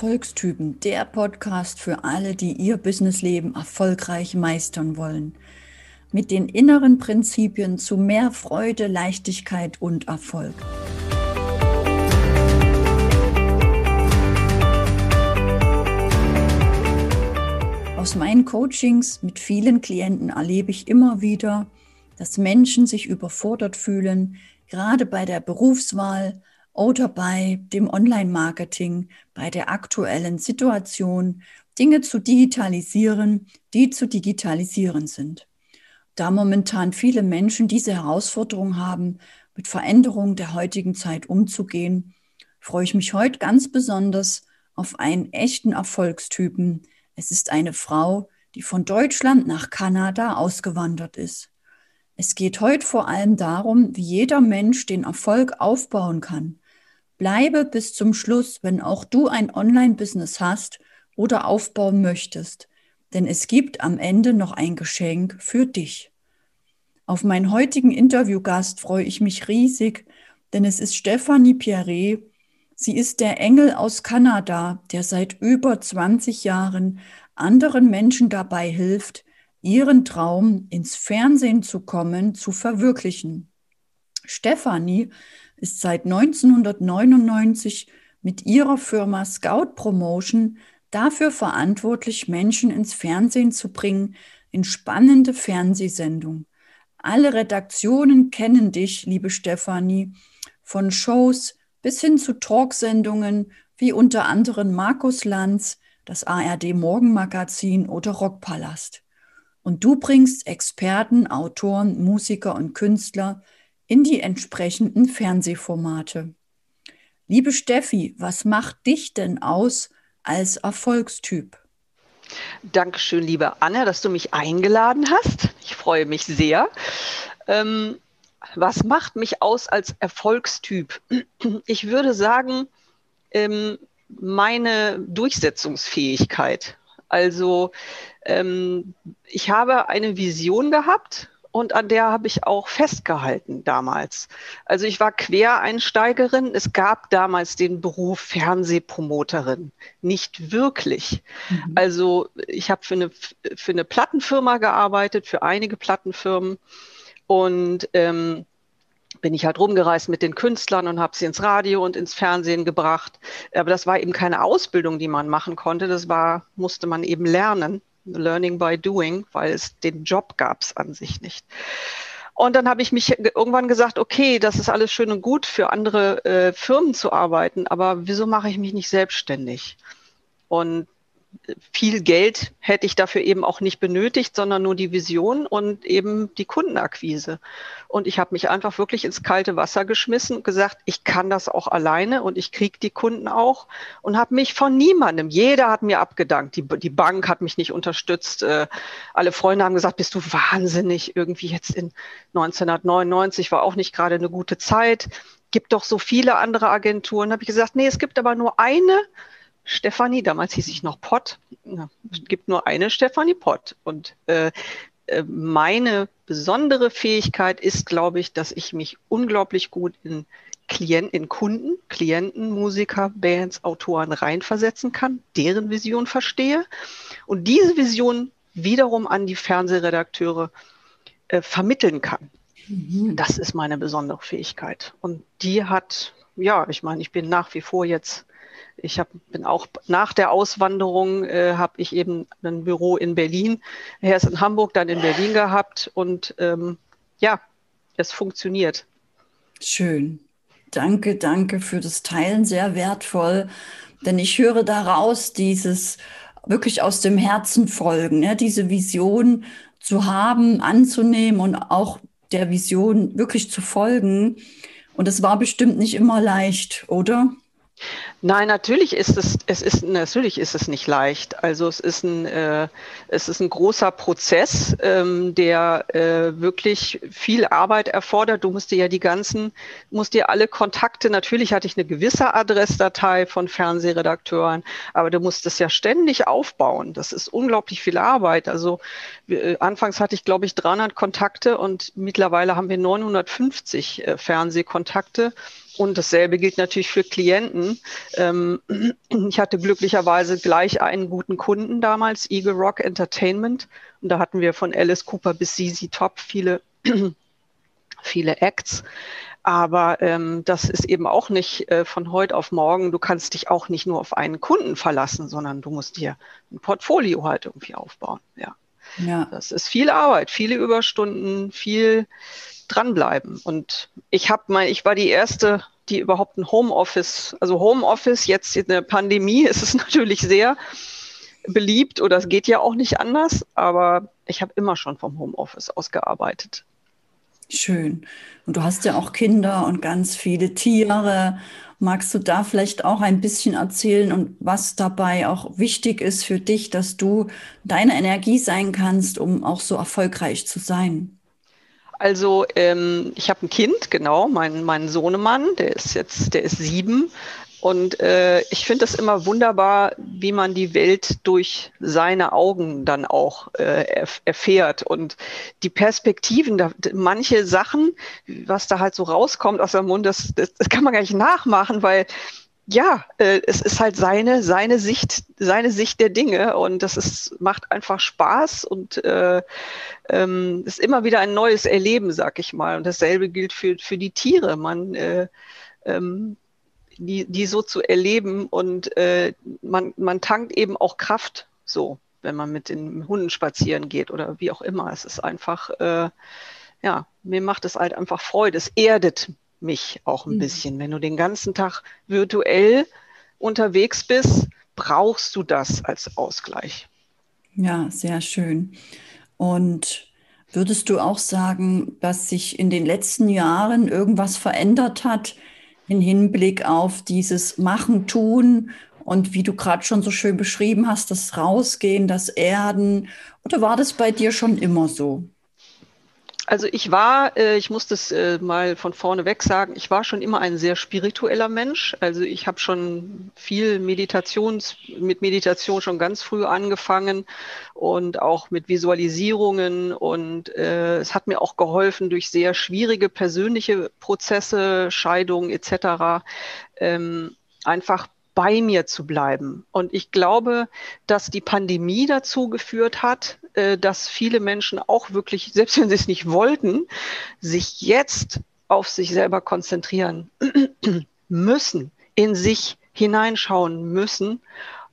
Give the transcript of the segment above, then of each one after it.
Erfolgstypen, der Podcast für alle, die ihr Businessleben erfolgreich meistern wollen. Mit den inneren Prinzipien zu mehr Freude, Leichtigkeit und Erfolg. Aus meinen Coachings mit vielen Klienten erlebe ich immer wieder, dass Menschen sich überfordert fühlen, gerade bei der Berufswahl, oder bei dem Online-Marketing, bei der aktuellen Situation, Dinge zu digitalisieren, die zu digitalisieren sind. Da momentan viele Menschen diese Herausforderung haben, mit Veränderungen der heutigen Zeit umzugehen, freue ich mich heute ganz besonders auf einen echten Erfolgstypen. Es ist eine Frau, die von Deutschland nach Kanada ausgewandert ist. Es geht heute vor allem darum, wie jeder Mensch den Erfolg aufbauen kann. Bleibe bis zum Schluss, wenn auch du ein Online-Business hast oder aufbauen möchtest, denn es gibt am Ende noch ein Geschenk für dich. Auf meinen heutigen Interviewgast freue ich mich riesig, denn es ist Stephanie Pierret. Sie ist der Engel aus Kanada, der seit über 20 Jahren anderen Menschen dabei hilft, ihren Traum ins Fernsehen zu kommen, zu verwirklichen. Stephanie ist seit 1999 mit ihrer Firma Scout Promotion dafür verantwortlich, Menschen ins Fernsehen zu bringen, in spannende Fernsehsendungen. Alle Redaktionen kennen dich, liebe Stefanie, von Shows bis hin zu Talksendungen wie unter anderem Markus Lanz, das ARD Morgenmagazin oder Rockpalast. Und du bringst Experten, Autoren, Musiker und Künstler in die entsprechenden Fernsehformate. Liebe Steffi, was macht dich denn aus als Erfolgstyp? Dankeschön, liebe Anne, dass du mich eingeladen hast. Ich freue mich sehr. Ähm, was macht mich aus als Erfolgstyp? Ich würde sagen, ähm, meine Durchsetzungsfähigkeit. Also ähm, ich habe eine Vision gehabt und an der habe ich auch festgehalten damals. Also ich war Quereinsteigerin. Es gab damals den Beruf Fernsehpromoterin. Nicht wirklich. Mhm. Also ich habe für eine, für eine Plattenfirma gearbeitet, für einige Plattenfirmen. Und ähm, bin ich halt rumgereist mit den Künstlern und habe sie ins Radio und ins Fernsehen gebracht. Aber das war eben keine Ausbildung, die man machen konnte. Das war, musste man eben lernen. Learning by Doing, weil es den Job gab es an sich nicht. Und dann habe ich mich irgendwann gesagt, okay, das ist alles schön und gut für andere äh, Firmen zu arbeiten, aber wieso mache ich mich nicht selbstständig? Und viel Geld hätte ich dafür eben auch nicht benötigt, sondern nur die Vision und eben die Kundenakquise. Und ich habe mich einfach wirklich ins kalte Wasser geschmissen und gesagt, ich kann das auch alleine und ich kriege die Kunden auch und habe mich von niemandem, jeder hat mir abgedankt. Die, die Bank hat mich nicht unterstützt. Äh, alle Freunde haben gesagt, bist du wahnsinnig. Irgendwie jetzt in 1999 war auch nicht gerade eine gute Zeit. Gibt doch so viele andere Agenturen. Habe ich gesagt, nee, es gibt aber nur eine, Stefanie, damals hieß ich noch Pott. Es gibt nur eine Stefanie Pott. Und äh, äh, meine besondere Fähigkeit ist, glaube ich, dass ich mich unglaublich gut in Klienten, in Kunden, Klienten, Musiker, Bands, Autoren reinversetzen kann, deren Vision verstehe und diese Vision wiederum an die Fernsehredakteure äh, vermitteln kann. Mhm. Das ist meine besondere Fähigkeit. Und die hat, ja, ich meine, ich bin nach wie vor jetzt ich hab, bin auch nach der Auswanderung äh, habe ich eben ein Büro in Berlin, erst in Hamburg, dann in Berlin gehabt und ähm, ja, es funktioniert. Schön. Danke, danke für das Teilen, sehr wertvoll. Denn ich höre daraus dieses wirklich aus dem Herzen folgen, ne? diese Vision zu haben, anzunehmen und auch der Vision wirklich zu folgen. Und es war bestimmt nicht immer leicht, oder? Nein, natürlich ist es, es ist, natürlich ist es nicht leicht. Also es ist ein, äh, es ist ein großer Prozess, ähm, der äh, wirklich viel Arbeit erfordert. Du musst dir ja die ganzen, musst dir alle Kontakte, natürlich hatte ich eine gewisse Adressdatei von Fernsehredakteuren, aber du musst es ja ständig aufbauen. Das ist unglaublich viel Arbeit. Also äh, anfangs hatte ich, glaube ich, 300 Kontakte und mittlerweile haben wir 950 äh, Fernsehkontakte Und dasselbe gilt natürlich für Klienten. Ähm, ich hatte glücklicherweise gleich einen guten Kunden damals, Eagle Rock Entertainment. Und da hatten wir von Alice Cooper bis ZZ Top viele, viele Acts. Aber ähm, das ist eben auch nicht äh, von heute auf morgen. Du kannst dich auch nicht nur auf einen Kunden verlassen, sondern du musst dir ein Portfolio halt irgendwie aufbauen. Ja. Ja. Das ist viel Arbeit, viele Überstunden, viel dranbleiben. Und ich habe mal, ich war die erste, die überhaupt ein Homeoffice, also Homeoffice jetzt in der Pandemie ist es natürlich sehr beliebt oder es geht ja auch nicht anders, aber ich habe immer schon vom Homeoffice ausgearbeitet. Schön. Und du hast ja auch Kinder und ganz viele Tiere. Magst du da vielleicht auch ein bisschen erzählen und was dabei auch wichtig ist für dich, dass du deine Energie sein kannst, um auch so erfolgreich zu sein? Also ähm, ich habe ein Kind, genau, mein, mein Sohnemann, der ist jetzt, der ist sieben. Und äh, ich finde das immer wunderbar, wie man die Welt durch seine Augen dann auch äh, erf erfährt. Und die Perspektiven, da, manche Sachen, was da halt so rauskommt aus dem Mund, das, das, das kann man gar nicht nachmachen, weil ja, äh, es ist halt seine, seine Sicht, seine Sicht der Dinge und das ist, macht einfach Spaß und äh, ähm, ist immer wieder ein neues Erleben, sag ich mal. Und dasselbe gilt für, für die Tiere. Man, äh, ähm, die, die so zu erleben und äh, man, man tankt eben auch Kraft so, wenn man mit den Hunden spazieren geht oder wie auch immer. Es ist einfach, äh, ja, mir macht es halt einfach Freude. Es erdet mich auch ein mhm. bisschen. Wenn du den ganzen Tag virtuell unterwegs bist, brauchst du das als Ausgleich. Ja, sehr schön. Und würdest du auch sagen, dass sich in den letzten Jahren irgendwas verändert hat im Hinblick auf dieses Machen, Tun und wie du gerade schon so schön beschrieben hast, das Rausgehen, das Erden? Oder war das bei dir schon immer so? Also ich war, äh, ich muss das äh, mal von vorne weg sagen, ich war schon immer ein sehr spiritueller Mensch. Also ich habe schon viel Meditations, mit Meditation schon ganz früh angefangen und auch mit Visualisierungen und äh, es hat mir auch geholfen durch sehr schwierige persönliche Prozesse, Scheidungen etc. Ähm, einfach bei mir zu bleiben. Und ich glaube, dass die Pandemie dazu geführt hat, äh, dass viele Menschen auch wirklich, selbst wenn sie es nicht wollten, sich jetzt auf sich selber konzentrieren müssen, in sich hineinschauen müssen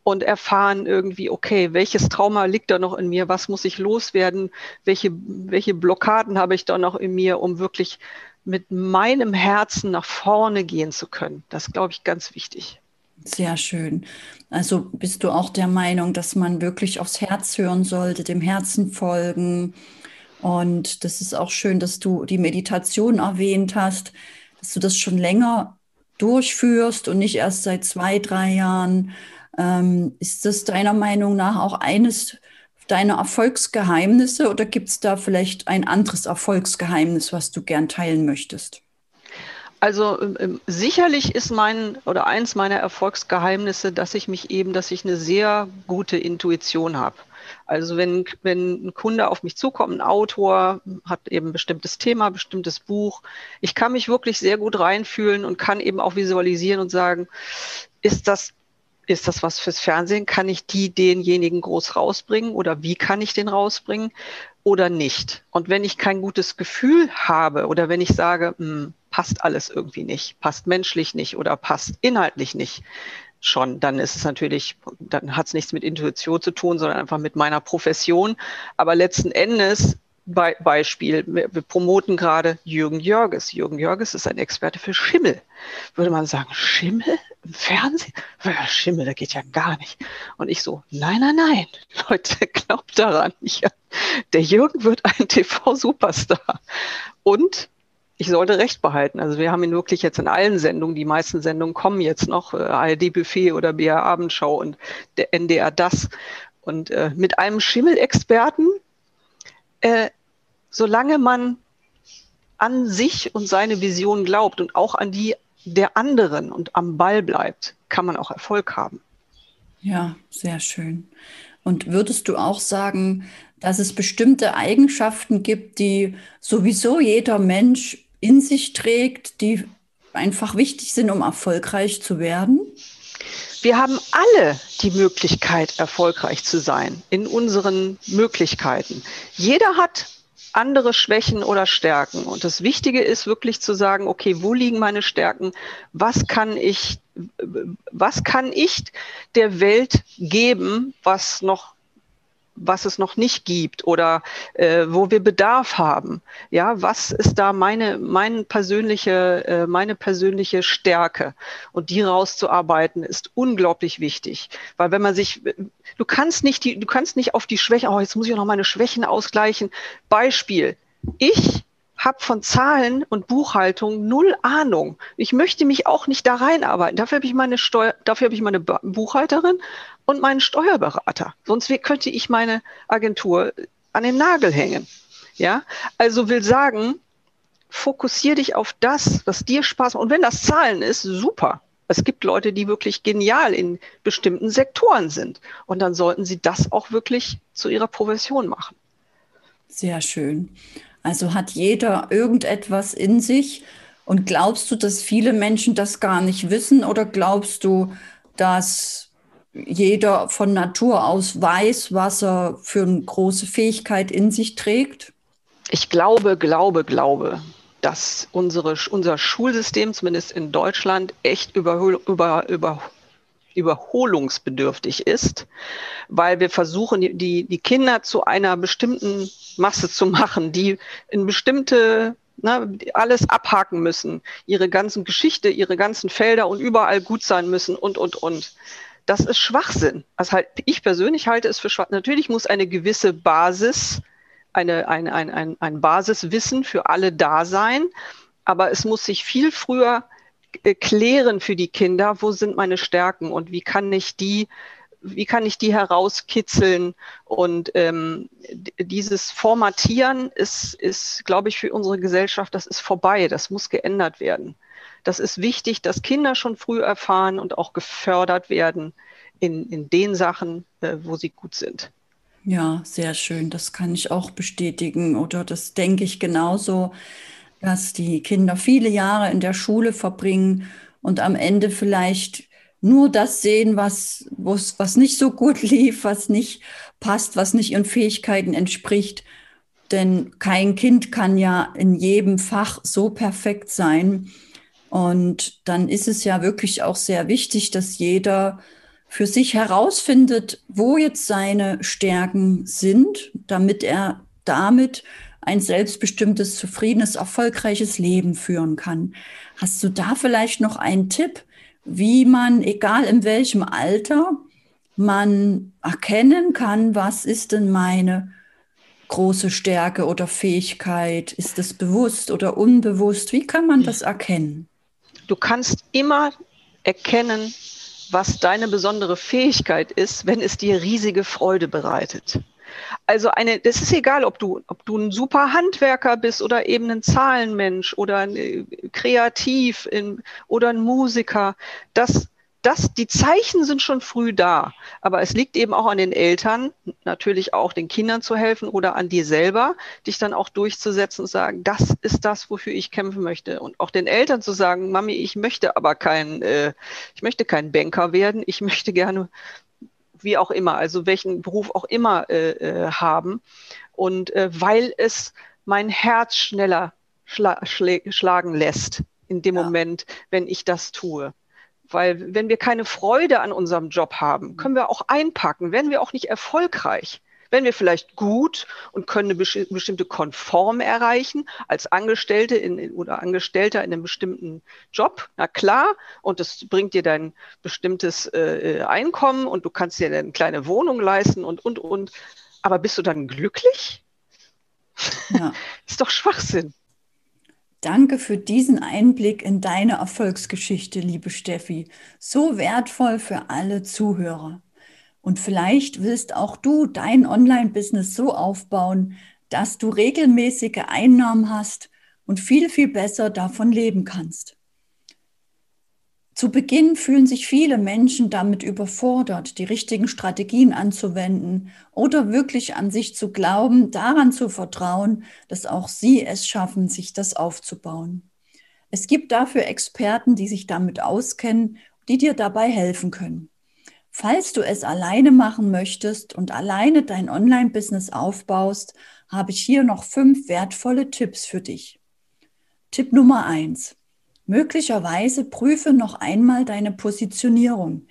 und erfahren irgendwie, okay, welches Trauma liegt da noch in mir, was muss ich loswerden, welche, welche Blockaden habe ich da noch in mir, um wirklich mit meinem Herzen nach vorne gehen zu können. Das glaube ich ganz wichtig. Sehr schön. Also bist du auch der Meinung, dass man wirklich aufs Herz hören sollte, dem Herzen folgen? Und das ist auch schön, dass du die Meditation erwähnt hast, dass du das schon länger durchführst und nicht erst seit zwei, drei Jahren. Ähm, ist das deiner Meinung nach auch eines deiner Erfolgsgeheimnisse oder gibt es da vielleicht ein anderes Erfolgsgeheimnis, was du gern teilen möchtest? Also ähm, ähm, sicherlich ist mein oder eins meiner Erfolgsgeheimnisse, dass ich mich eben, dass ich eine sehr gute Intuition habe. Also wenn, wenn ein Kunde auf mich zukommt, ein Autor hat eben ein bestimmtes Thema, bestimmtes Buch, ich kann mich wirklich sehr gut reinfühlen und kann eben auch visualisieren und sagen, ist das ist das was fürs Fernsehen? Kann ich die denjenigen groß rausbringen oder wie kann ich den rausbringen oder nicht? Und wenn ich kein gutes Gefühl habe oder wenn ich sage, mh, hm, passt alles irgendwie nicht, passt menschlich nicht oder passt inhaltlich nicht schon, dann ist es natürlich, dann hat es nichts mit Intuition zu tun, sondern einfach mit meiner Profession. Aber letzten Endes Be Beispiel, wir, promoten gerade Jürgen Jörges. Jürgen Jörges ist ein Experte für Schimmel. Würde man sagen, Schimmel im Fernsehen? Schimmel, das geht ja gar nicht. Und ich so, nein, nein, nein, Leute, glaubt daran. Ja, der Jürgen wird ein TV-Superstar. Und ich sollte recht behalten. Also wir haben ihn wirklich jetzt in allen Sendungen, die meisten Sendungen kommen jetzt noch, äh, ARD Buffet oder BR Abendschau und der NDR das. Und äh, mit einem Schimmelexperten, äh, solange man an sich und seine Vision glaubt und auch an die der anderen und am Ball bleibt, kann man auch Erfolg haben. Ja, sehr schön. Und würdest du auch sagen, dass es bestimmte Eigenschaften gibt, die sowieso jeder Mensch in sich trägt, die einfach wichtig sind, um erfolgreich zu werden? Wir haben alle die Möglichkeit, erfolgreich zu sein in unseren Möglichkeiten. Jeder hat andere Schwächen oder Stärken. Und das Wichtige ist wirklich zu sagen, okay, wo liegen meine Stärken? Was kann ich, was kann ich der Welt geben, was noch was es noch nicht gibt oder äh, wo wir Bedarf haben. Ja, was ist da meine, meine persönliche, äh, meine persönliche Stärke? Und die rauszuarbeiten ist unglaublich wichtig. Weil wenn man sich, du kannst nicht die, du kannst nicht auf die Schwächen, oh, jetzt muss ich noch meine Schwächen ausgleichen. Beispiel. Ich habe von Zahlen und Buchhaltung null Ahnung. Ich möchte mich auch nicht da reinarbeiten. Dafür habe ich meine Steuer, dafür habe ich meine Buchhalterin und meinen Steuerberater. Sonst könnte ich meine Agentur an den Nagel hängen. Ja, also will sagen, fokussier dich auf das, was dir Spaß macht. Und wenn das Zahlen ist, super. Es gibt Leute, die wirklich genial in bestimmten Sektoren sind. Und dann sollten sie das auch wirklich zu ihrer Profession machen. Sehr schön. Also hat jeder irgendetwas in sich. Und glaubst du, dass viele Menschen das gar nicht wissen? Oder glaubst du, dass jeder von Natur aus weiß, was er für eine große Fähigkeit in sich trägt? Ich glaube, glaube, glaube, dass unsere, unser Schulsystem, zumindest in Deutschland, echt über, über, über, überholungsbedürftig ist, weil wir versuchen, die, die Kinder zu einer bestimmten Masse zu machen, die in bestimmte ne, alles abhaken müssen, ihre ganzen Geschichte, ihre ganzen Felder und überall gut sein müssen und, und, und. Das ist Schwachsinn. Also halt, ich persönlich halte es für Schwachsinn. Natürlich muss eine gewisse Basis, eine, ein, ein, ein, ein Basiswissen für alle da sein, aber es muss sich viel früher klären für die Kinder, wo sind meine Stärken und wie kann ich die wie kann ich die herauskitzeln? Und ähm, dieses Formatieren ist, ist, glaube ich, für unsere Gesellschaft, das ist vorbei. Das muss geändert werden. Das ist wichtig, dass Kinder schon früh erfahren und auch gefördert werden in, in den Sachen, äh, wo sie gut sind. Ja, sehr schön. Das kann ich auch bestätigen oder das denke ich genauso, dass die Kinder viele Jahre in der Schule verbringen und am Ende vielleicht nur das sehen, was, was nicht so gut lief, was nicht passt, was nicht ihren Fähigkeiten entspricht. Denn kein Kind kann ja in jedem Fach so perfekt sein. Und dann ist es ja wirklich auch sehr wichtig, dass jeder für sich herausfindet, wo jetzt seine Stärken sind, damit er damit ein selbstbestimmtes, zufriedenes, erfolgreiches Leben führen kann. Hast du da vielleicht noch einen Tipp, wie man, egal in welchem Alter, man erkennen kann, was ist denn meine große Stärke oder Fähigkeit? Ist es bewusst oder unbewusst? Wie kann man das erkennen? Du kannst immer erkennen, was deine besondere Fähigkeit ist, wenn es dir riesige Freude bereitet. Also eine, das ist egal, ob du, ob du ein super Handwerker bist oder eben ein Zahlenmensch oder ein, äh, kreativ in, oder ein Musiker. Das, das, die Zeichen sind schon früh da. Aber es liegt eben auch an den Eltern, natürlich auch den Kindern zu helfen oder an dir selber, dich dann auch durchzusetzen und sagen, das ist das, wofür ich kämpfen möchte. Und auch den Eltern zu sagen, Mami, ich möchte aber kein, äh, ich möchte kein Banker werden, ich möchte gerne wie auch immer, also welchen Beruf auch immer äh, äh, haben. Und äh, weil es mein Herz schneller schla schlagen lässt in dem ja. Moment, wenn ich das tue. Weil wenn wir keine Freude an unserem Job haben, können wir auch einpacken, werden wir auch nicht erfolgreich. Wenn wir vielleicht gut und können eine bestimmte Konform erreichen als Angestellte in, oder Angestellter in einem bestimmten Job, na klar, und das bringt dir dein bestimmtes äh, Einkommen und du kannst dir eine kleine Wohnung leisten und, und, und. Aber bist du dann glücklich? Ja. ist doch Schwachsinn. Danke für diesen Einblick in deine Erfolgsgeschichte, liebe Steffi. So wertvoll für alle Zuhörer. Und vielleicht willst auch du dein Online-Business so aufbauen, dass du regelmäßige Einnahmen hast und viel, viel besser davon leben kannst. Zu Beginn fühlen sich viele Menschen damit überfordert, die richtigen Strategien anzuwenden oder wirklich an sich zu glauben, daran zu vertrauen, dass auch sie es schaffen, sich das aufzubauen. Es gibt dafür Experten, die sich damit auskennen, die dir dabei helfen können. Falls du es alleine machen möchtest und alleine dein Online-Business aufbaust, habe ich hier noch fünf wertvolle Tipps für dich. Tipp Nummer eins: Möglicherweise prüfe noch einmal deine Positionierung.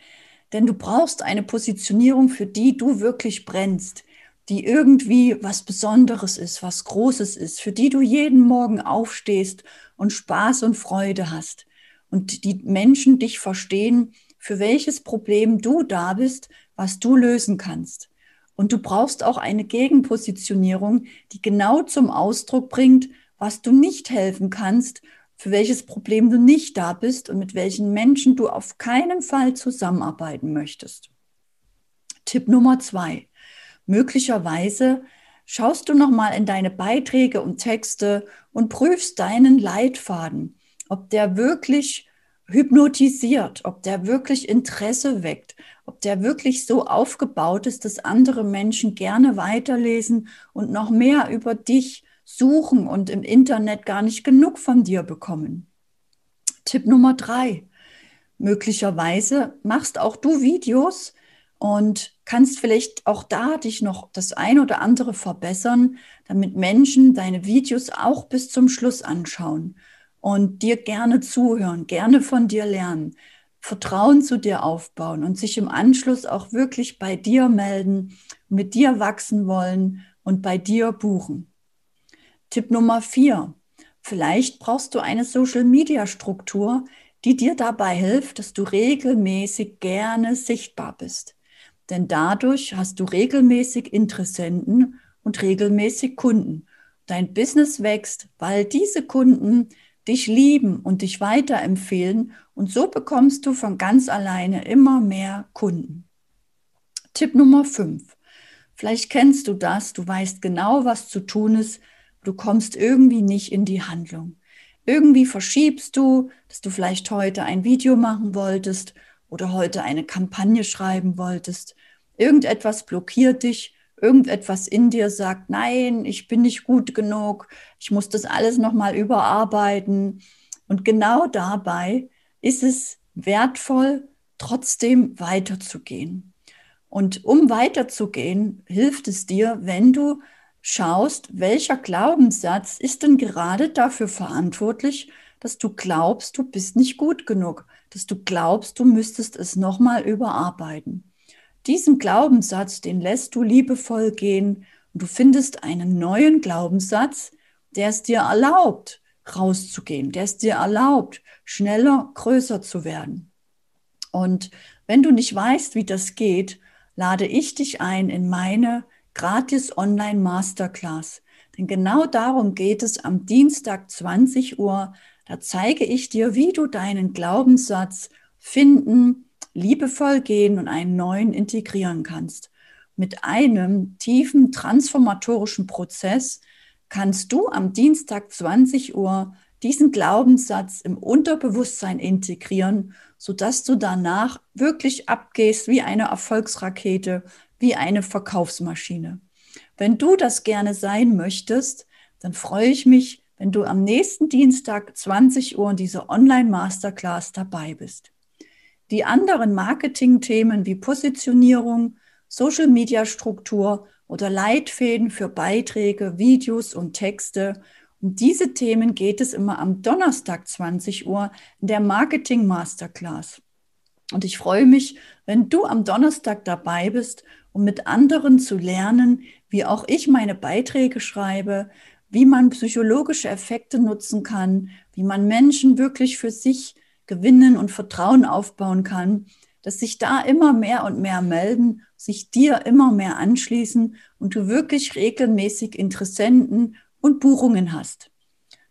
Denn du brauchst eine Positionierung, für die du wirklich brennst, die irgendwie was Besonderes ist, was Großes ist, für die du jeden Morgen aufstehst und Spaß und Freude hast und die Menschen dich verstehen, für welches Problem du da bist, was du lösen kannst. Und du brauchst auch eine Gegenpositionierung, die genau zum Ausdruck bringt, was du nicht helfen kannst, für welches Problem du nicht da bist und mit welchen Menschen du auf keinen Fall zusammenarbeiten möchtest. Tipp Nummer zwei. Möglicherweise schaust du nochmal in deine Beiträge und Texte und prüfst deinen Leitfaden, ob der wirklich hypnotisiert, ob der wirklich Interesse weckt, ob der wirklich so aufgebaut ist, dass andere Menschen gerne weiterlesen und noch mehr über dich suchen und im Internet gar nicht genug von dir bekommen. Tipp Nummer drei. Möglicherweise machst auch du Videos und kannst vielleicht auch da dich noch das ein oder andere verbessern, damit Menschen deine Videos auch bis zum Schluss anschauen und dir gerne zuhören, gerne von dir lernen, Vertrauen zu dir aufbauen und sich im Anschluss auch wirklich bei dir melden, mit dir wachsen wollen und bei dir buchen. Tipp Nummer vier. Vielleicht brauchst du eine Social-Media-Struktur, die dir dabei hilft, dass du regelmäßig gerne sichtbar bist. Denn dadurch hast du regelmäßig Interessenten und regelmäßig Kunden. Dein Business wächst, weil diese Kunden dich lieben und dich weiterempfehlen und so bekommst du von ganz alleine immer mehr Kunden. Tipp Nummer 5. Vielleicht kennst du das, du weißt genau, was zu tun ist, du kommst irgendwie nicht in die Handlung. Irgendwie verschiebst du, dass du vielleicht heute ein Video machen wolltest oder heute eine Kampagne schreiben wolltest. Irgendetwas blockiert dich, irgendetwas in dir sagt, nein, ich bin nicht gut genug, ich muss das alles nochmal überarbeiten. Und genau dabei ist es wertvoll, trotzdem weiterzugehen. Und um weiterzugehen, hilft es dir, wenn du schaust, welcher Glaubenssatz ist denn gerade dafür verantwortlich, dass du glaubst, du bist nicht gut genug, dass du glaubst, du müsstest es nochmal überarbeiten. Diesen Glaubenssatz, den lässt du liebevoll gehen und du findest einen neuen Glaubenssatz, der es dir erlaubt, rauszugehen, der es dir erlaubt, schneller, größer zu werden. Und wenn du nicht weißt, wie das geht, lade ich dich ein in meine gratis Online Masterclass. Denn genau darum geht es am Dienstag 20 Uhr. Da zeige ich dir, wie du deinen Glaubenssatz finden, liebevoll gehen und einen neuen integrieren kannst. Mit einem tiefen transformatorischen Prozess kannst du am Dienstag 20 Uhr diesen Glaubenssatz im Unterbewusstsein integrieren, sodass du danach wirklich abgehst wie eine Erfolgsrakete, wie eine Verkaufsmaschine. Wenn du das gerne sein möchtest, dann freue ich mich, wenn du am nächsten Dienstag 20 Uhr in dieser Online-Masterclass dabei bist. Die anderen Marketing-Themen wie Positionierung, Social-Media-Struktur oder Leitfäden für Beiträge, Videos und Texte, um diese Themen geht es immer am Donnerstag 20 Uhr in der Marketing Masterclass. Und ich freue mich, wenn du am Donnerstag dabei bist um mit anderen zu lernen, wie auch ich meine Beiträge schreibe, wie man psychologische Effekte nutzen kann, wie man Menschen wirklich für sich gewinnen und Vertrauen aufbauen kann, dass sich da immer mehr und mehr melden, sich dir immer mehr anschließen und du wirklich regelmäßig Interessenten und Buchungen hast.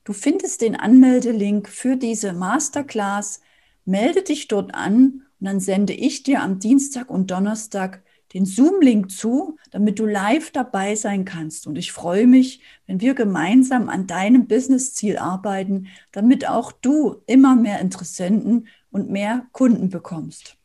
Du findest den Anmeldelink für diese Masterclass, melde dich dort an und dann sende ich dir am Dienstag und Donnerstag den Zoom-Link zu, damit du live dabei sein kannst. Und ich freue mich, wenn wir gemeinsam an deinem Business-Ziel arbeiten, damit auch du immer mehr Interessenten und mehr Kunden bekommst.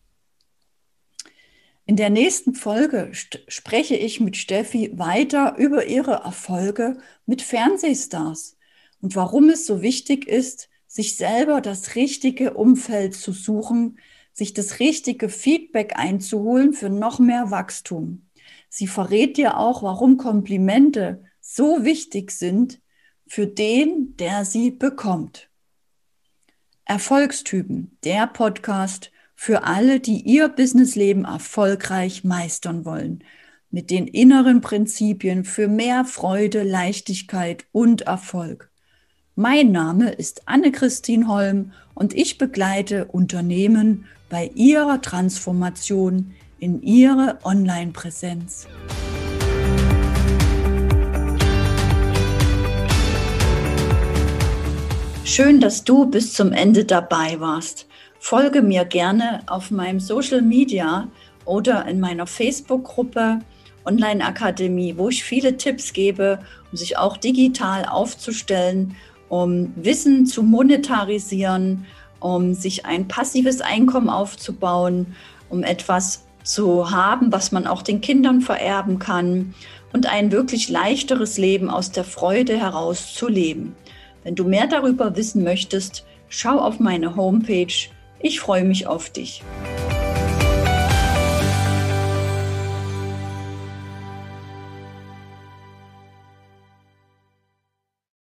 In der nächsten Folge spreche ich mit Steffi weiter über ihre Erfolge mit Fernsehstars und warum es so wichtig ist, sich selber das richtige Umfeld zu suchen, sich das richtige Feedback einzuholen für noch mehr Wachstum. Sie verrät dir auch, warum Komplimente so wichtig sind für den, der sie bekommt. Erfolgstypen, der Podcast für alle, die ihr Businessleben erfolgreich meistern wollen, mit den inneren Prinzipien für mehr Freude, Leichtigkeit und Erfolg. Mein Name ist Anne-Christine Holm und ich begleite Unternehmen bei ihrer Transformation in ihre Online-Präsenz. Schön, dass du bis zum Ende dabei warst. Folge mir gerne auf meinem Social Media oder in meiner Facebook-Gruppe Online Akademie, wo ich viele Tipps gebe, um sich auch digital aufzustellen, um Wissen zu monetarisieren, um sich ein passives Einkommen aufzubauen, um etwas zu haben, was man auch den Kindern vererben kann und ein wirklich leichteres Leben aus der Freude heraus zu leben. Wenn du mehr darüber wissen möchtest, schau auf meine Homepage. Ich freue mich auf dich.